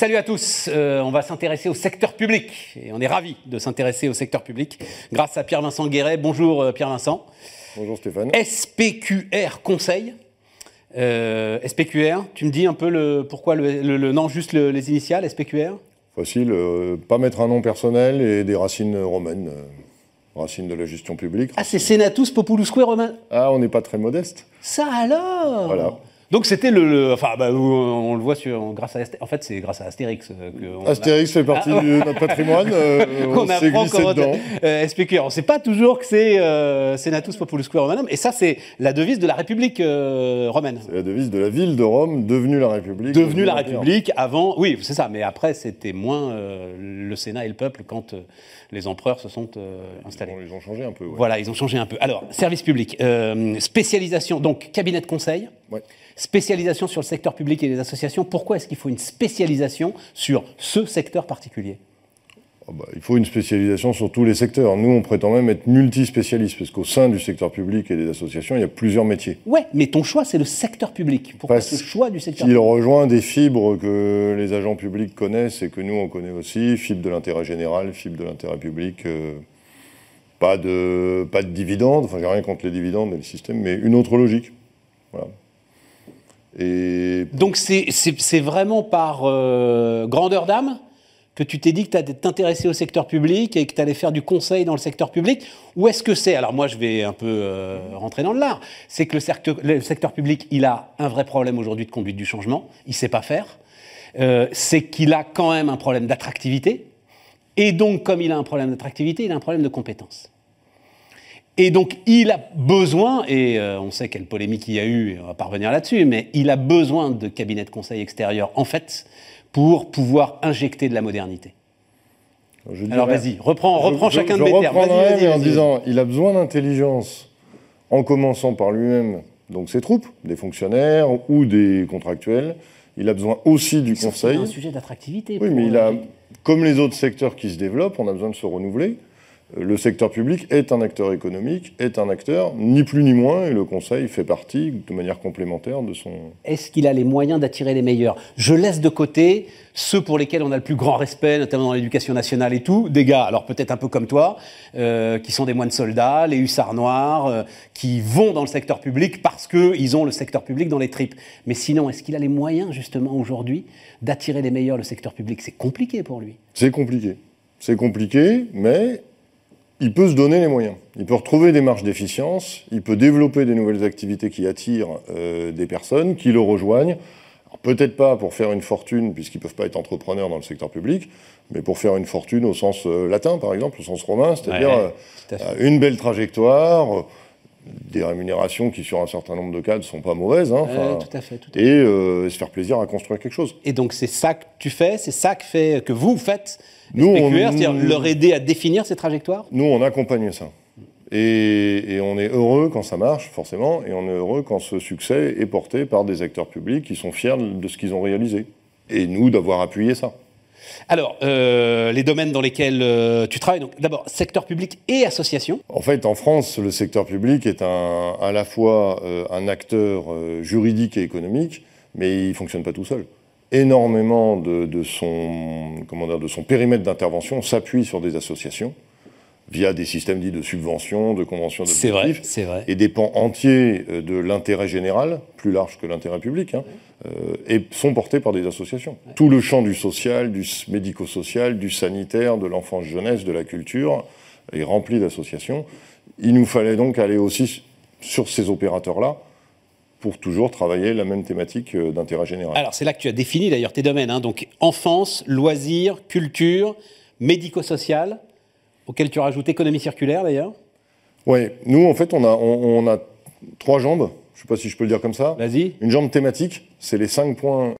salut à tous. Euh, on va s'intéresser au secteur public et on est ravi de s'intéresser au secteur public grâce à Pierre-Vincent Guéret. Bonjour euh, Pierre-Vincent. Bonjour Stéphane. SPQR Conseil. Euh, SPQR, tu me dis un peu le, pourquoi le, nom, juste les initiales, SPQR Facile, pas mettre un nom personnel et des racines romaines, racines de la gestion publique. Ah, c'est Senatus Populusque Romain Ah, on n'est pas très modeste. Ça alors? Voilà. Donc c'était le, enfin bah, on, le voit sur grâce à en fait c'est grâce à Astérix euh, que Astérix fait partie ah, de notre patrimoine. Euh, on, apprend comment euh, SPQ. On ne sait pas toujours que c'est euh, Senatus Populusque Romanum et ça c'est la devise de la République romaine. C'est la devise de la ville de Rome devenue la République. Devenue la République avant, oui c'est ça, mais après c'était moins le Sénat et le peuple quand les empereurs se sont installés. ils ont changé un peu. Voilà, ils ont changé un peu. Alors service public, spécialisation donc cabinet de conseil. Ouais spécialisation sur le secteur public et les associations. Pourquoi est-ce qu'il faut une spécialisation sur ce secteur particulier? Oh bah, il faut une spécialisation sur tous les secteurs. Nous, on prétend même être multispécialistes, parce qu'au sein du secteur public et des associations, il y a plusieurs métiers. Ouais, mais ton choix, c'est le secteur public. Pourquoi ce choix du secteur public? Il rejoint des fibres que les agents publics connaissent et que nous, on connaît aussi. Fibre de l'intérêt général, fibre de l'intérêt public. Euh, pas, de, pas de dividendes, enfin, j'ai rien contre les dividendes et le système, mais une autre logique. Voilà. Donc c'est vraiment par euh, grandeur d'âme que tu t'es dit que tu t'intéresser au secteur public et que tu allais faire du conseil dans le secteur public Ou est-ce que c'est, alors moi je vais un peu euh, rentrer dans le lard, c'est que le secteur, public, il a un vrai problème aujourd'hui de conduite du changement, il sait pas faire, euh, c'est qu'il a quand même un problème d'attractivité, et donc comme il a un problème d'attractivité, il a un problème de compétence. Et donc, il a besoin, et euh, on sait quelle polémique il y a eu, et on va pas revenir là-dessus, mais il a besoin de cabinets de conseil extérieurs, en fait, pour pouvoir injecter de la modernité. Alors vas-y, reprends, reprends chacun de mes termes. en disant, il a besoin d'intelligence, en commençant par lui-même, donc ses troupes, des fonctionnaires ou des contractuels. Il a besoin aussi du conseil. C'est un sujet d'attractivité. Oui, mais il a, comme les autres secteurs qui se développent, on a besoin de se renouveler le secteur public est un acteur économique, est un acteur ni plus ni moins, et le Conseil fait partie de manière complémentaire de son... Est-ce qu'il a les moyens d'attirer les meilleurs? Je laisse de côté ceux pour lesquels on a le plus grand respect, notamment dans l'éducation nationale et tout, des gars, alors peut-être un peu comme toi, euh, qui sont des moines soldats, les hussards noirs, euh, qui vont dans le secteur public parce qu'ils ont le secteur public dans les tripes. Mais sinon, est-ce qu'il a les moyens justement aujourd'hui d'attirer les meilleurs? Le secteur public C'est compliqué pour lui. C'est compliqué. C'est compliqué, mais il peut se donner les moyens. Il peut retrouver des marges d'efficience, il peut développer des nouvelles activités qui attirent euh, des personnes, qui le rejoignent. Peut-être pas pour faire une fortune, puisqu'ils ne peuvent pas être entrepreneurs dans le secteur public, mais pour faire une fortune au sens euh, latin, par exemple, au sens romain, c'est-à-dire euh, une belle trajectoire, des rémunérations qui, sur un certain nombre de cas, ne sont pas mauvaises. Hein, tout à fait, et se faire plaisir à construire quelque chose. Et donc, c'est ça que tu fais, c'est ça que, fait, que vous faites nous, c'est-à-dire leur aider à définir ces trajectoires? Nous, on accompagne ça. Et, on est heureux quand ça marche, forcément, et on est heureux quand ce succès est porté par des acteurs publics qui sont fiers de ce qu'ils ont réalisé. Et nous, d'avoir appuyé ça. Alors, euh, les domaines dans lesquels euh, tu travailles, donc d'abord secteur public et association. En fait, en France, le secteur public est à la fois euh, un acteur juridique et économique, mais il ne fonctionne pas tout seul énormément de, son, comment de son périmètre d'intervention s'appuie sur des associations via des systèmes dits de subventions, de conventions d'objectifs, c'est vrai, et des pans entiers euh, de l'intérêt général, plus large que l'intérêt public, hein, euh, et sont portés par des associations. Tout le champ du social, du médico-social, du sanitaire, de l'enfance-jeunesse, de la culture est rempli d'associations. Il nous fallait donc aller aussi sur ces opérateurs-là pour toujours travailler la même thématique euh, d'intérêt général. Alors c'est là que tu as défini d'ailleurs tes domaines, hein. donc enfance, loisirs, culture, médico-social, auquel tu as rajouté économie circulaire d'ailleurs Oui, nous en fait on a, on, a trois jambes, je ne sais pas si je peux le dire comme ça. Vas-y. Une jambe thématique, c'est les cinq points